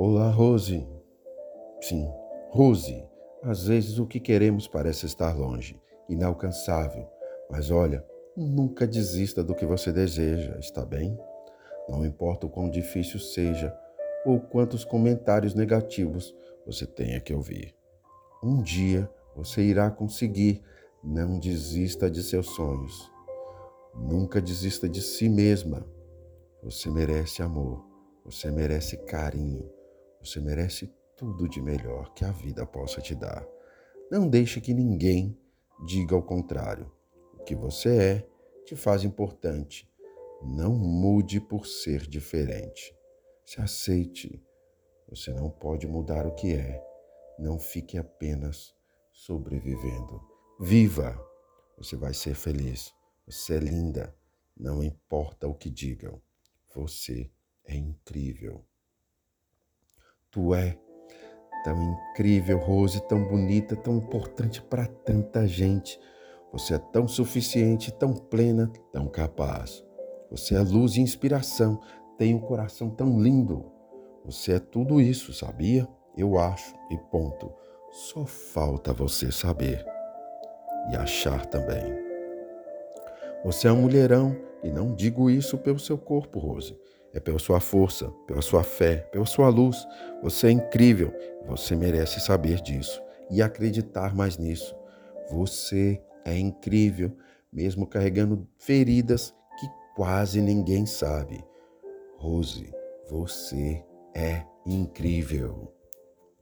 Olá, Rose. Sim, Rose. Às vezes o que queremos parece estar longe, inalcançável. Mas olha, nunca desista do que você deseja, está bem? Não importa o quão difícil seja ou quantos comentários negativos você tenha que ouvir. Um dia você irá conseguir. Não desista de seus sonhos. Nunca desista de si mesma. Você merece amor. Você merece carinho. Você merece tudo de melhor que a vida possa te dar. Não deixe que ninguém diga o contrário. O que você é te faz importante. Não mude por ser diferente. Se aceite. Você não pode mudar o que é. Não fique apenas sobrevivendo. Viva! Você vai ser feliz. Você é linda. Não importa o que digam. Você é incrível. Tu é tão incrível, Rose, tão bonita, tão importante para tanta gente. Você é tão suficiente, tão plena, tão capaz. Você é luz e inspiração, tem um coração tão lindo. Você é tudo isso, sabia? Eu acho, e ponto. Só falta você saber e achar também. Você é um mulherão, e não digo isso pelo seu corpo, Rose. É pela sua força, pela sua fé, pela sua luz. Você é incrível. Você merece saber disso e acreditar mais nisso. Você é incrível, mesmo carregando feridas que quase ninguém sabe. Rose, você é incrível.